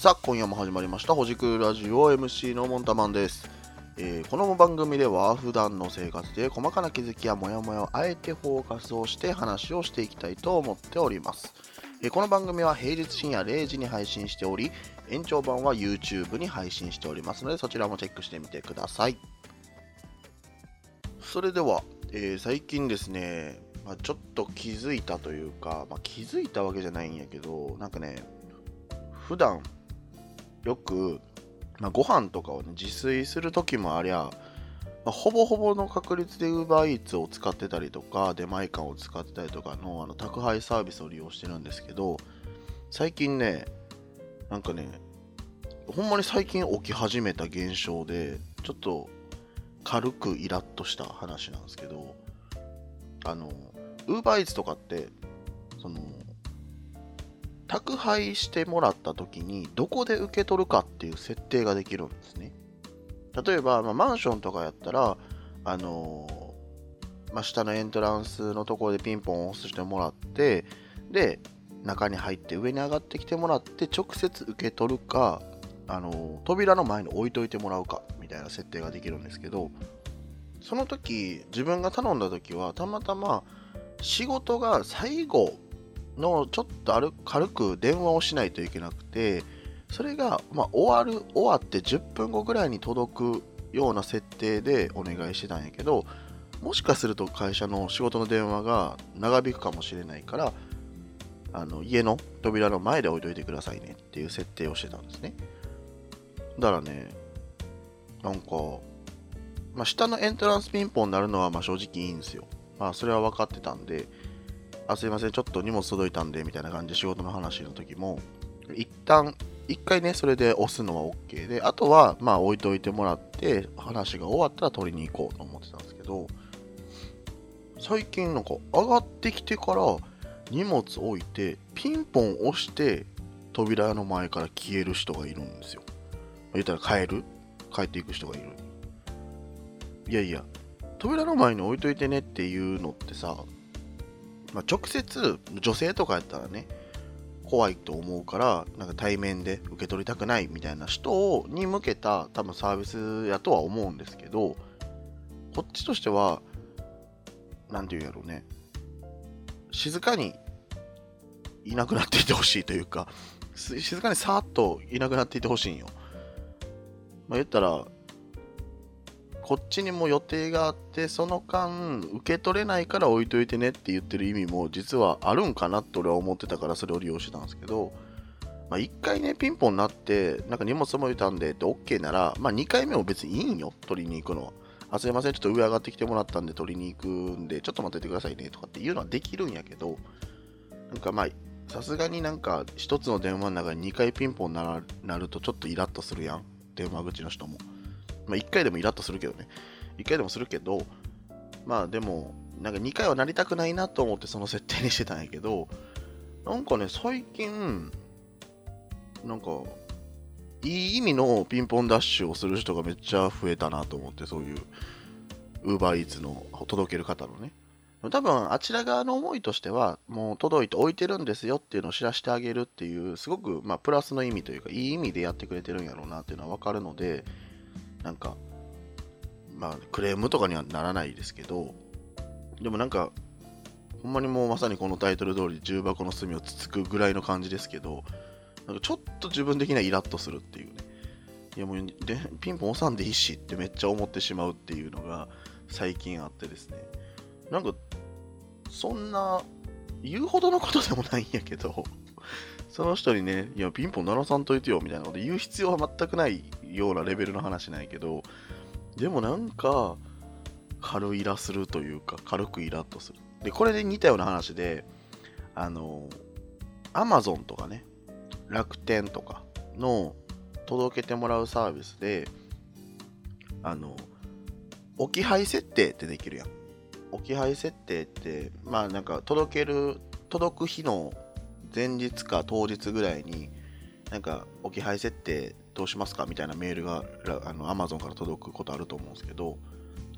さあ今夜も始まりましたほじくラジオ MC のモンタマンです、えーこの番組では普段の生活で細かな気づきやモヤモヤをあえてフォーカスをして話をしていきたいと思っております、えーこの番組は平日深夜0時に配信しており延長版は YouTube に配信しておりますのでそちらもチェックしてみてください。それでは、えー最近ですね、まあ、ちょっと気づいたというか、まあ、気づいたわけじゃないんやけどなんかね普段よく、まあ、ご飯とかを、ね、自炊する時もありゃ、まあ、ほぼほぼの確率で UberEats を使ってたりとか出前館を使ってたりとかのあの宅配サービスを利用してるんですけど最近ねなんかねほんまに最近起き始めた現象でちょっと軽くイラッとした話なんですけどあの UberEats とかってその宅配してもらった時にどこで受け取るかっていう設定ができるんですね。例えば、まあ、マンションとかやったらあのーまあ、下のエントランスのところでピンポンを押してもらってで中に入って上に上がってきてもらって直接受け取るかあのー扉の前に置いといてもらうかみたいな設定ができるんですけどその時自分が頼んだ時はたまたま仕事が最後のちょっとある軽く電話をしないといけなくてそれが、まあ、終わる終わって10分後ぐらいに届くような設定でお願いしてたんやけどもしかすると会社の仕事の電話が長引くかもしれないからあの家の扉の前で置いといてくださいねっていう設定をしてたんですね。だからねなんか、まあ、下のエントランスピンポンになるのはま正直いいんですよ。まあそれは分かってたんであすいませんちょっと荷物届いたんでみたいな感じで仕事の話の時も一旦一回ねそれで押すのは OK であとはまあ置いといてもらって話が終わったら取りに行こうと思ってたんですけど最近なんか上がってきてから荷物置いてピンポン押して扉の前から消える人がいるんですよ。言ったら帰る？帰っていく人がいる。いやいや扉の前に置いといてねっていうのってさまあ、直接女性とかやったらね怖いと思うからなんか対面で受け取りたくないみたいな人に向けた多分サービスやとは思うんですけどこっちとしては何て言うんやろうね。静かにいなくなっていてほしいというか静かにさーっといなくなっていてほしいんよ。まあ言ったらこっちにも予定があってその間受け取れないから置いといてねって言ってる意味も実はあるんかなって俺は思ってたからそれを利用してたんですけど、まあ、1回ねピンポンになってなんか荷物届いたんでって OK なら、まあ、2回目も別にいいんよ取りに行くのは。あすいませんちょっと上上がってきてもらったんで取りに行くんでちょっと待っててくださいねとかっていうのはできるんやけどなんかまあさすがになんか1つの電話の中に2回ピンポンならなるとちょっとイラッとするやん。電話口の人も。まあ、1回でもイラッとするけどね。1回でもするけど、まあでも、なんか2回はなりたくないなと思ってその設定にしてたんやけど、なんかね、最近、なんか、いい意味のピンポンダッシュをする人がめっちゃ増えたなと思って、そういう、ウーバーイーツの届ける方のね。多分、あちら側の思いとしては、もう届いて置いてるんですよっていうのを知らせてあげるっていう、すごく、まあ、プラスの意味というか、いい意味でやってくれてるんやろうなっていうのはわかるので、なんか、まあ、クレームとかにはならないですけど、でもなんか、ほんまにもうまさにこのタイトル通り重箱の隅をつつくぐらいの感じですけど、なんかちょっと自分的にはイラッとするっていうね。いやもうでピンポン押さんでいいしってめっちゃ思ってしまうっていうのが最近あってですね。なんか、そんな言うほどのことでもないんやけど、その人にね、いや、ピンポン鳴らさんといてよみたいなこと言う必要は全くないようなレベルの話ないけど、でもなんか、軽イラするというか、軽くイラッとする。で、これで似たような話で、あの、アマゾンとかね、楽天とかの届けてもらうサービスで、あの、置き配設定ってできるやん。置き配設定って、まあなんか届ける、届く日の前日か当日ぐらいに、なんか置き配設定どうしますかみたいなメールがあの Amazon から届くことあると思うんですけど、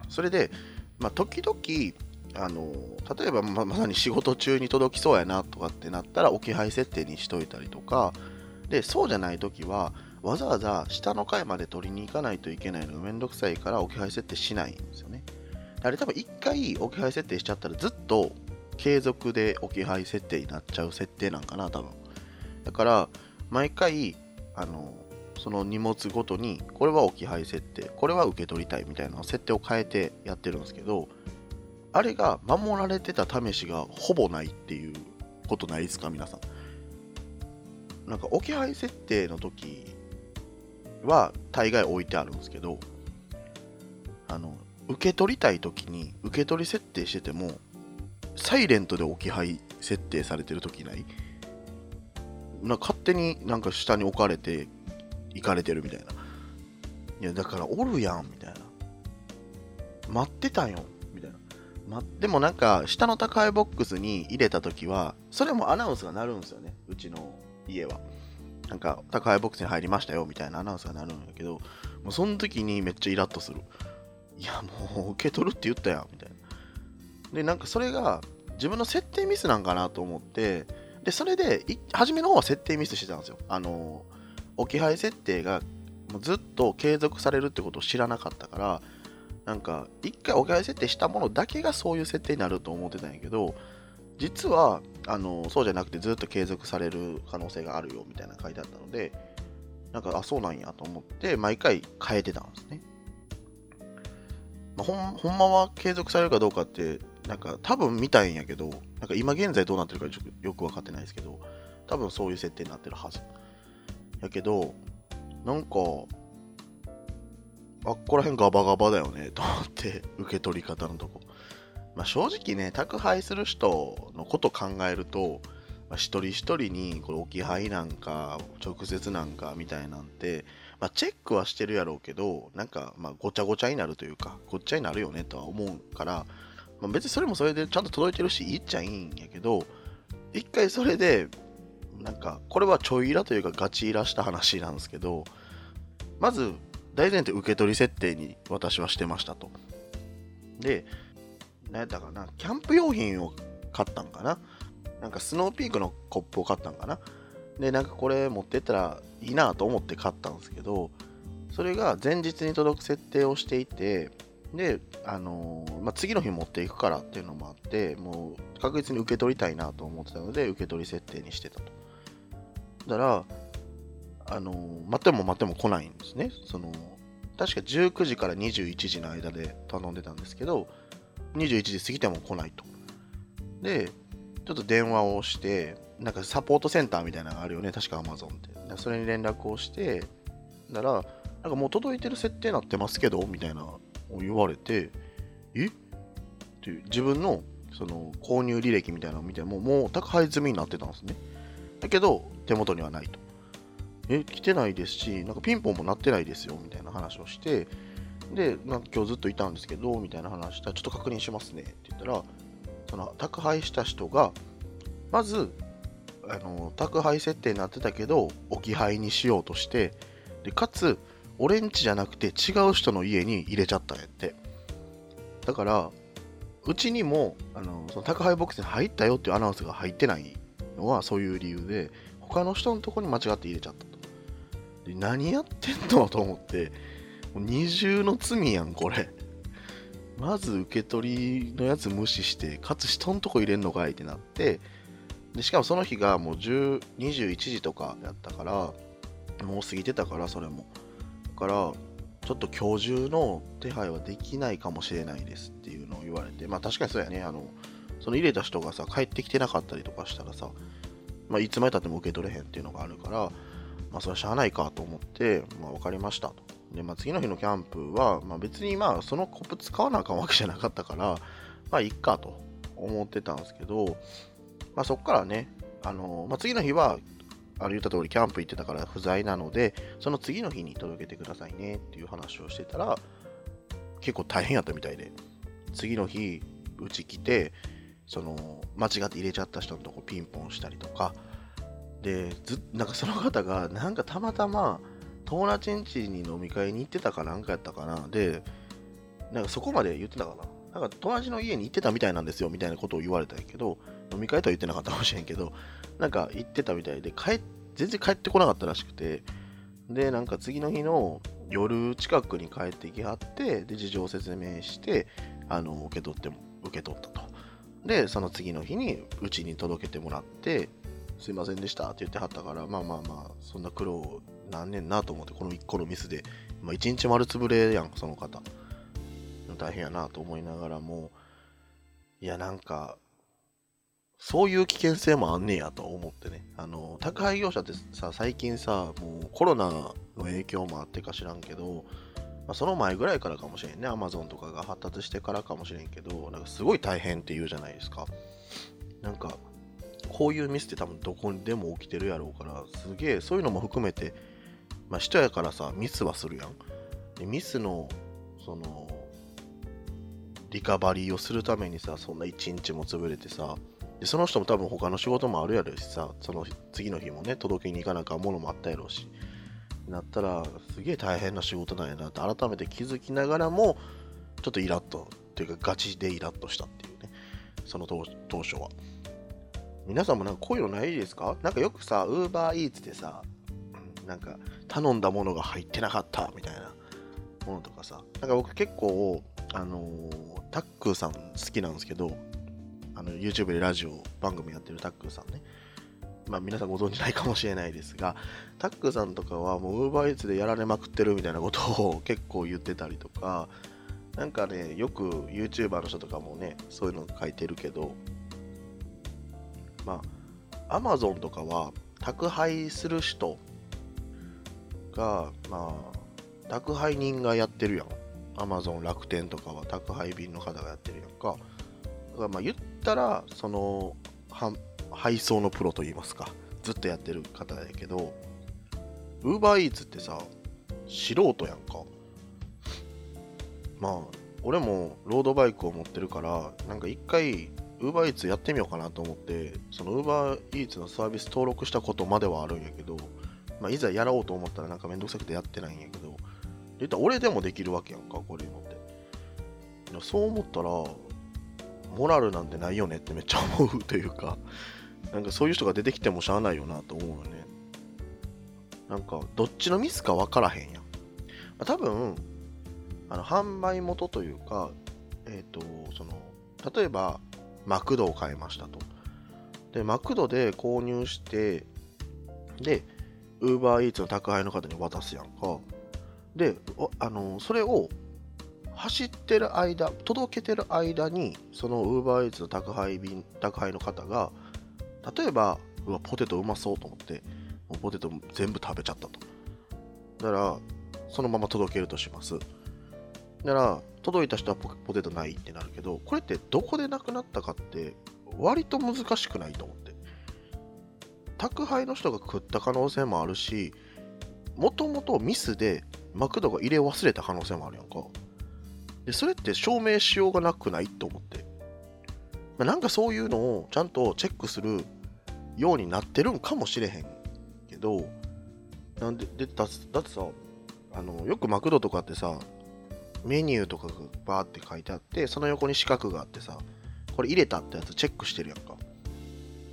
それで、まあ、時々、あの例えばままさに仕事中に届きそうやなとかってなったら置き配設定にしといたりとかでそうじゃない時はわざわざ下の階まで取りに行かないといけないのがめんどくさいから置き配設定しないんですよね。あれ多分1回置き配設定しちゃったらずっと継続で置き配設定になっちゃう設定なんかな多分。だから毎回あのその荷物ごとにこれは置き配設定これは受け取りたいみたいな設定を変えてやってるんですけどあれが守られてた試しがほぼないっていうことないですか皆さん。なんか置き配設定の時は大概置いてあるんですけどあの受け取りたい時に受け取り設定しててもサイレントで置き配設定されてる時ない？な勝手になんか下に置かれて行かれてるみたいな。いや、だからおるやん、みたいな。待ってたよ、みたいな。ま、でもなんか、下の宅配ボックスに入れた時は、それもアナウンスが鳴るんですよね、うちの家は。なんか、宅配ボックスに入りましたよ、みたいなアナウンスが鳴るんだけど、もうその時にめっちゃイラッとする。いや、もう受け取るって言ったやん、みたいな。で、なんかそれが、自分の設定ミスなんかなと思って、で、それで、初めの方は設定ミスしてたんですよ。あの、置き配設定がもうずっと継続されるってことを知らなかったから、なんか、一回置き配設定したものだけがそういう設定になると思ってたんやけど、実は、あの、そうじゃなくてずっと継続される可能性があるよみたいな書いてあったので、なんか、あ、そうなんやと思って、毎回変えてたんですね。まあ、ほんほんまは継続されるかどうかってなんか多分見たいんやけど、なんか今現在どうなってるかよく分かってないですけど、多分そういう設定になってるはず。やけど、なんか、あっこら辺ガバガバだよね、と思って、受け取り方のとこ。まあ、正直ね、宅配する人のこと考えると、まあ、一人一人にこれ置き配なんか、直接なんかみたいなんて、まあ、チェックはしてるやろうけど、なんか、まあ、ごちゃごちゃになるというか、ごっちゃになるよねとは思うから、まあ、別にそれもそれでちゃんと届いてるし、いっちゃいいんやけど、一回それで、なんか、これはちょいイラというかガチイラした話なんですけど、まず、大前提受け取り設定に私はしてましたと。で、何やったかな、キャンプ用品を買ったんかな。なんかスノーピークのコップを買ったんかな。で、なんかこれ持ってったらいいなと思って買ったんですけど、それが前日に届く設定をしていて、で、あのー、まあ、次の日持っていくからっていうのもあって、もう確実に受け取りたいなと思ってたので、受け取り設定にしてたと。だから、あのー、待っても待っても来ないんですね。その、確か19時から21時の間で頼んでたんですけど、21時過ぎても来ないと。で、ちょっと電話をして、なんかサポートセンターみたいなのがあるよね、確か Amazon って。それに連絡をして、なら、なんかもう届いてる設定になってますけど、みたいな言われて、え？っていう自分のその購入履歴みたいなのを見ても、もう宅配済みになってたんですね。だけど、手元にはないと。え、来てないですし、なんかピンポンも鳴ってないですよ、みたいな話をして、で、なんか今日ずっといたんですけど、みたいな話したら、ちょっと確認しますねって言ったら、その宅配した人が、まず、あの宅配設定になってたけど、置き配にしようとして、でかつ、俺んちじゃなくて違う人の家に入れちゃったんやって。だから、うちにもあのその宅配ボックスに入ったよっていうアナウンスが入ってないのはそういう理由で、他の人のとこに間違って入れちゃったと。で何やってんのと思って、もう二重の罪やん、これ。まず受け取りのやつ無視して、かつ人のとこ入れんのかいってなって、でしかもその日がもう10 21時とかやったから、もう過ぎてたから、それも。からちょっと今日中の手配はできないかもしれないですっていうのを言われてまあ確かにそうやね。あのその入れた人がさ帰ってきてなかったりとかしたらさ、まあ、いつまでたっても受け取れへんっていうのがあるからまあそれはしゃあないかと思ってまあ分かりましたと。でまあ次の日のキャンプは、まあ、別にまあそのコップ使わなあかんわけじゃなかったからまあいっかと思ってたんですけどまあそっからねあのまあ、次の日はあの言った通りキャンプ行ってたから不在なので、その次の日に届けてくださいねっていう話をしてたら、結構大変やったみたいで、次の日、うち来て、その、間違って入れちゃった人のとこピンポンしたりとか、で、ずなんかその方が、なんかたまたま、友達ん家に飲み会に行ってたかなんかやったかな。で、なんかそこまで言ってたかな。なんか友達の家に行ってたみたいなんですよみたいなことを言われたんやけど、飲み会とは言ってなかったかもしれんけど、なんか行ってたみたいで、帰全然帰ってこなかったらしくて、で、なんか次の日の夜近くに帰ってきはって、で、事情を説明して、あの、受け取っても、受け取ったと。で、その次の日にうちに届けてもらって、すいませんでしたって言ってはったから、まあまあまあ、そんな苦労なんねんなと思って、この1個のミスで、まあ、1日丸つぶれやん、その方。大変やなと思いながらも、いや、なんか、そういう危険性もあんねやと思ってね。あの、宅配業者ってさ、最近さ、もうコロナの影響もあってか知らんけど、まあ、その前ぐらいからかもしれんね。アマゾンとかが発達してからかもしれんけど、なんかすごい大変って言うじゃないですか。なんか、こういうミスって多分どこにでも起きてるやろうから、すげえ、そういうのも含めて、まあ人やからさ、ミスはするやん。でミスの、その、リカバリーをするためにさ、そんな一日も潰れてさ、でその人も多分他の仕事もあるやろしさ、その次の日もね、届けに行かなきゃものもあったやろうし、なったら、すげえ大変な仕事なんやなって改めて気づきながらも、ちょっとイラッと、っていうかガチでイラッとしたっていうね、その当初は。皆さんもなんかこういうのないですか？なんかよくさ、ウーバーイーツでさ、なんか頼んだものが入ってなかったみたいなものとかさ、なんか僕結構、あのー、タックーさん好きなんですけど、あの YouTube でラジオ番組やってるタックーさんね。まあ皆さんご存知ないかもしれないですが、タックさんとかはもう UberEats でやられまくってるみたいなことを結構言ってたりとか、なんかね、よく YouTuber の人とかもね、そういうの書いてるけど、まあ、Amazon とかは宅配する人が、まあ、宅配人がやってるやん。Amazon 楽天とかは宅配便の方がやってるやんか。だからまあ言ったら、その、配送のプロといいますか、ずっとやってる方やけど、UberEats ってさ、素人やんか。まあ、俺もロードバイクを持ってるから、なんか一回 UberEats やってみようかなと思って、その UberEats のサービス登録したことまではあるんやけど、まあ、いざやろうと思ったらなんかめんどくさくてやってないんやけど、言ったら俺でもできるわけやんか、これいうのって。そう思ったら、モラルなんてないよねってめっちゃ思うというか、なんかそういう人が出てきてもしゃあないよなと思うよね。なんか、どっちのミスか分からへんやん。まあ、多分、あの、販売元というか、えっ、ー、と、その、例えば、マクドを買いましたと。で、マクドで購入して、で、ウーバーイーツの宅配の方に渡すやんか。で、あの、それを走ってる間、届けてる間に、そのウーバーイーツの宅配便、宅配の方が、例えば、うわ、ポテトうまそうと思って、もうポテト全部食べちゃったと。だから、そのまま届けるとします。だから、届いた人はポテトないってなるけど、これってどこでなくなったかって、割と難しくないと思って。宅配の人が食った可能性もあるし、もともとミスでマクドが入れ忘れた可能性もあるやんか。で、それって証明しようがなくないと思って。まあ、なんかそういうのをちゃんとチェックするようになってるんかもしれへんけど、なんで、でだだってさ、あの、よくマクドとかってさ、メニューとかがバーって書いてあって、その横に四角があってさ、これ入れたってやつチェックしてるやんか。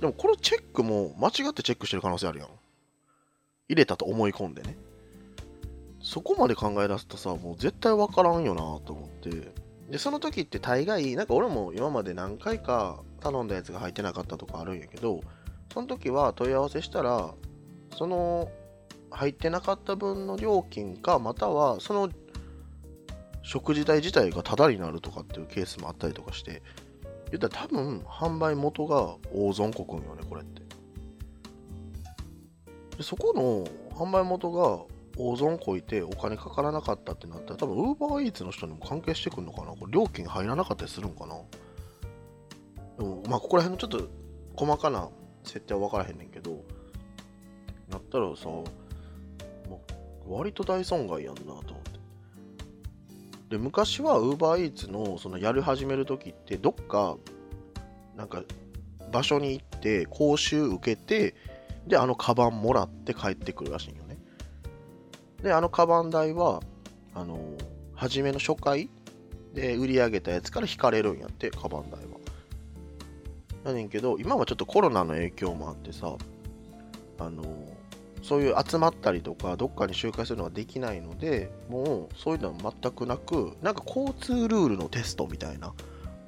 でもこのチェックも間違ってチェックしてる可能性あるやん。入れたと思い込んでね。そこまで考え出すとさ、もう絶対わからんよなと思って。で、その時って大概、なんか俺も今まで何回か頼んだやつが入ってなかったとかあるんやけど、その時は問い合わせしたら、その入ってなかった分の料金か、またはその食事代自体がタダになるとかっていうケースもあったりとかして、言ったら多分販売元が大損こくんよね、これって。でそこの販売元が大損こいてお金かからなかったってなったら多分 UberEats の人にも関係してくるのかな？これ料金入らなかったりするんかな？でもまあここら辺のちょっと細かな設定は分からへんねんけどなったらさもう割と大損害やんなと思って。で昔は UberEats のそのやり始める時ってどっかなんか場所に行って講習受けてであのカバンもらって帰ってくるらしいよ。で、あのカバン代は、あの、初めの初回で売り上げたやつから引かれるんやって、カバン代は。やねんけど、今はちょっとコロナの影響もあってさ、あの、そういう集まったりとかどっかに集会するのができないのでもうそういうのは全くなくなんか交通ルールのテストみたいな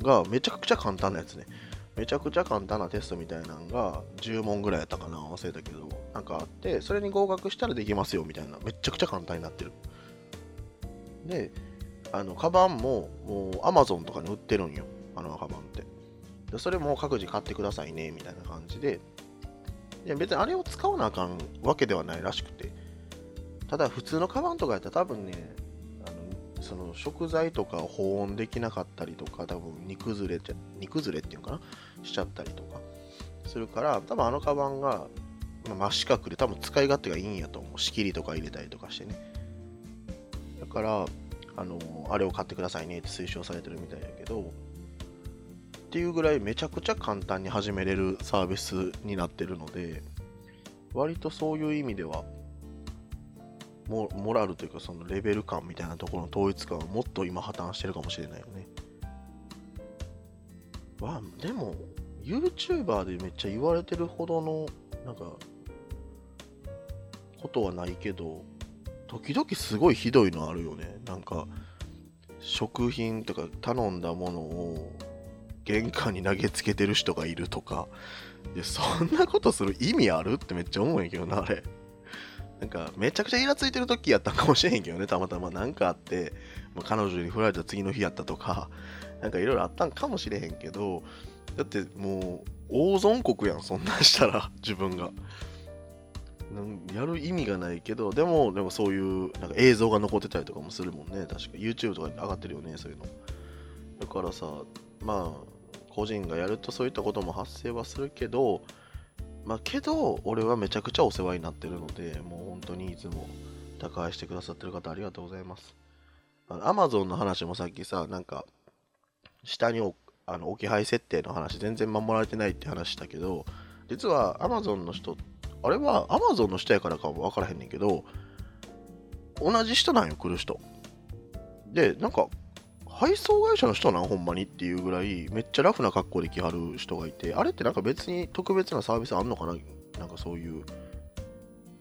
がめちゃくちゃ簡単なやつねめちゃくちゃ簡単なテストみたいなのが10問ぐらいやったかな忘れたけどなんかあってそれに合格したらできますよみたいなめちゃくちゃ簡単になってる。であのカバンももう Amazon とかに売ってるんよ。あのカバンって。でそれも各自買ってくださいねみたいな感じで。で別にあれを使わなあかんわけではないらしくて。ただ普通のカバンとかやったら多分ねあのその食材とか保温できなかったりとか多分煮崩れちゃ煮崩れっていうのかな？しちゃったりとか。するから多分あのカバンが、まあ、真四角で多分使い勝手がいいんやと思う。仕切りとか入れたりとかしてね。だからあのあれを買ってくださいねって推奨されてるみたいやけどっていうぐらいめちゃくちゃ簡単に始めれるサービスになってるので割とそういう意味ではモモラルというかそのレベル感みたいなところの統一感はもっと今破綻してるかもしれないよね。わでも YouTuber でめっちゃ言われてるほどのなんかことはないけど時々すごいひどいのあるよね。なんか食品とか頼んだものを玄関に投げつけてる人がいるとか。でそんなことする意味あるってめっちゃ思うんやけどなあれ。なんかめちゃくちゃイラついてる時やったかもしれへんけどねたまたま。何かあってま彼女に振られた次の日やったとか。なんかいろいろあったんかもしれへんけどだってもう大損国やんそんなんしたら自分が。やる意味がないけどでもでもそういうなんか映像が残ってたりとかもするもんね。確か。YouTube とかに上がってるよねそういうの。だからさまあ個人がやるとそういったことも発生はするけどまあけど俺はめちゃくちゃお世話になってるのでもう本当にいつも宅配してくださってる方ありがとうございます。アマゾンの話もさっきさなんか下にあの置き配設定の話全然守られてないって話したけど実は Amazon の人あれは Amazon の人やからかも分からへんねんけど同じ人なんよ来る人。でなんか配送会社の人なんほんまにっていうぐらいめっちゃラフな格好で来はる人がいてあれってなんか別に特別なサービスあんのかな？なんかそういう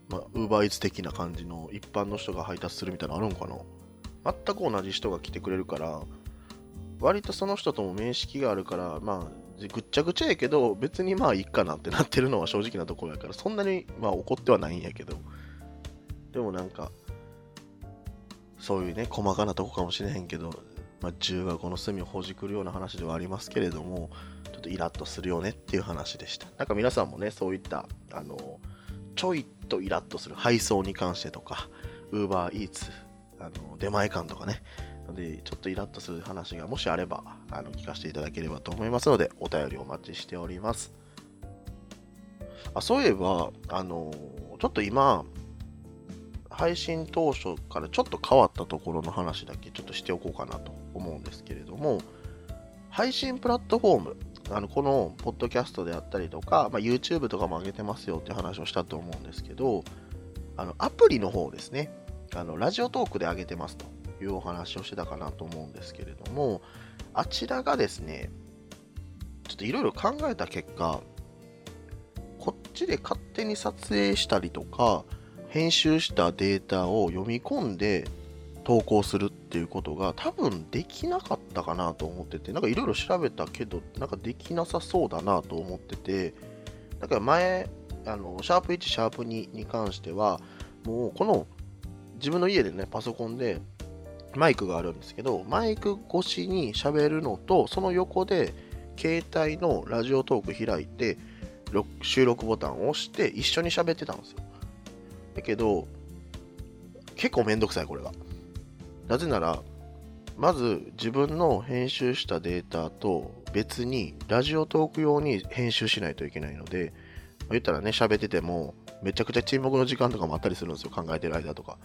まあ、ウーバーイーツ的な感じの一般の人が配達するみたいなのあるんかな？全く同じ人が来てくれるから割とその人とも面識があるからまあぐっちゃぐちゃやけど別にまあいいかなってなってるのは 正直なところやからそんなにまあ怒ってはないんやけどでもなんかそういうね細かなとこかもしれへんけどまあ、銃がこの隅をほじくるような話ではありますけれども、ちょっとイラッとするよねっていう話でした。なんか皆さんもね、そういった、あの、ちょいとイラッとする配送に関してとか、ウーバーイーツ、あの出前館とかね、で、ちょっとイラッとする話がもしあれば、あの聞かせていただければと思いますので、お便りお待ちしております。あそういえば、あのちょっと今、配信当初からちょっと変わったところの話だけちょっとしておこうかなと思うんですけれども、配信プラットフォーム、あのこのポッドキャストであったりとか、まあ、YouTube とかも上げてますよって話をしたと思うんですけど、あのアプリの方ですね、あのラジオトークで上げてますというお話をしてたかなと思うんですけれども、あちらがですね、ちょっといろいろ考えた結果、こっちで勝手に撮影したりとか、編集したデータを読み込んで投稿するっていうことが多分できなかったかなと思ってて、なんかいろいろ調べたけど、なんかできなさそうだなと思ってて、だから前、あのシャープ1、シャープ2に関しては、もうこの自分の家でね、パソコンでマイクがあるんですけど、マイク越しに喋るのと、その横で携帯のラジオトーク開いて、収録ボタンを押して一緒に喋ってたんですよ。だけど、結構めんどくさい、これが。なぜなら、まず自分の編集したデータと別にラジオトーク用に編集しないといけないので、言ったらね、喋っててもめちゃくちゃ沈黙の時間とかもあったりするんですよ、考えてる間とか。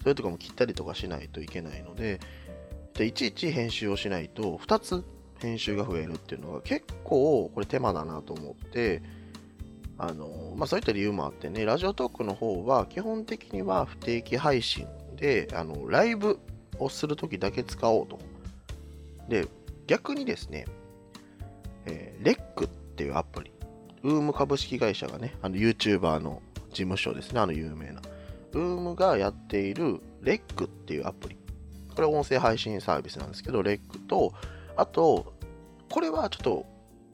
それとかも切ったりとかしないといけないので、でいちいち編集をしないと2つ編集が増えるっていうのが結構これ手間だなと思って、あのまあ、そういった理由もあってね、ラジオトークの方は基本的には不定期配信で、あのライブをするときだけ使おうと。で、逆にですね、えー、レックっていうアプリ、ウーム株式会社がね、あの YouTuber の事務所ですね、あの有名な。ウームがやっているレックっていうアプリ。これ音声配信サービスなんですけど、レックと、あと、これはちょっと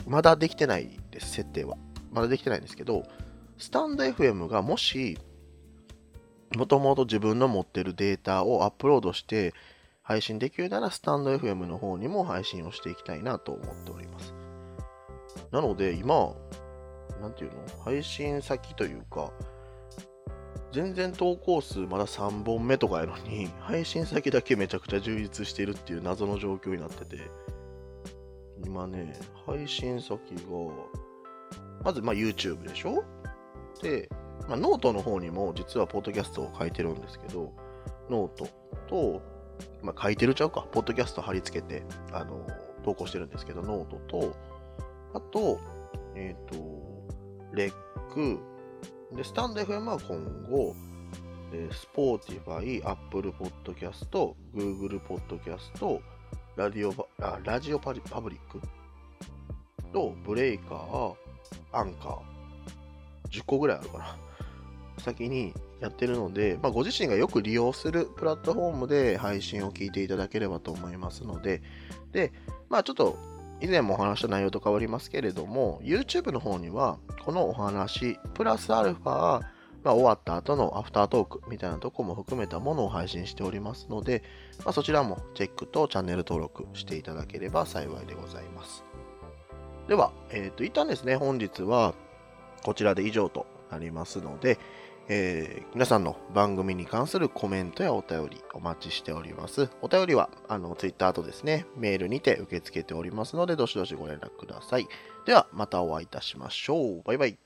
まだできてないです、設定は。まだできてないんですけど、スタンド FM がもし、もともと自分の持ってるデータをアップロードして配信できるなら、スタンド FM の方にも配信をしていきたいなと思っております。なので、今、なんていうの？配信先というか、全然投稿数まだ3本目とかやのに、配信先だけめちゃくちゃ充実してるっていう謎の状況になってて、今ね、配信先が、まずまあ YouTube でしょ？で、まあ、ノートの方にも実はポッドキャストを書いてるんですけど、ノートと、まあ、書いてるちゃうか、ポッドキャスト貼り付けて、あの、投稿してるんですけど、ノートと、あと、えっ、ー、と、レック、で、 stand.fm は今後、えー、Spotify、Apple Podcast、Google Podcast、ラディオあラジオパパブリックと、 Breaker、アンカー、10個ぐらいあるかな。先にやってるので、まあ、ご自身がよく利用するプラットフォームで配信を聞いていただければと思いますので、で、まあちょっと以前もお話した内容と変わりますけれども、YouTube の方には、このお話、プラスアルファ、まあ、終わった後のアフタートークみたいなとこも含めたものを配信しておりますので、まあ、そちらもチェックとチャンネル登録していただければ幸いでございます。では、えっ、ー、と、一旦ですね、本日はこちらで以上となりますので、えー、皆さんの番組に関するコメントやお便りお待ちしております。お便りは、あの、ツイッターとですね、メールにて受け付けておりますので、どしどしご連絡ください。では、またお会いいたしましょう。バイバイ。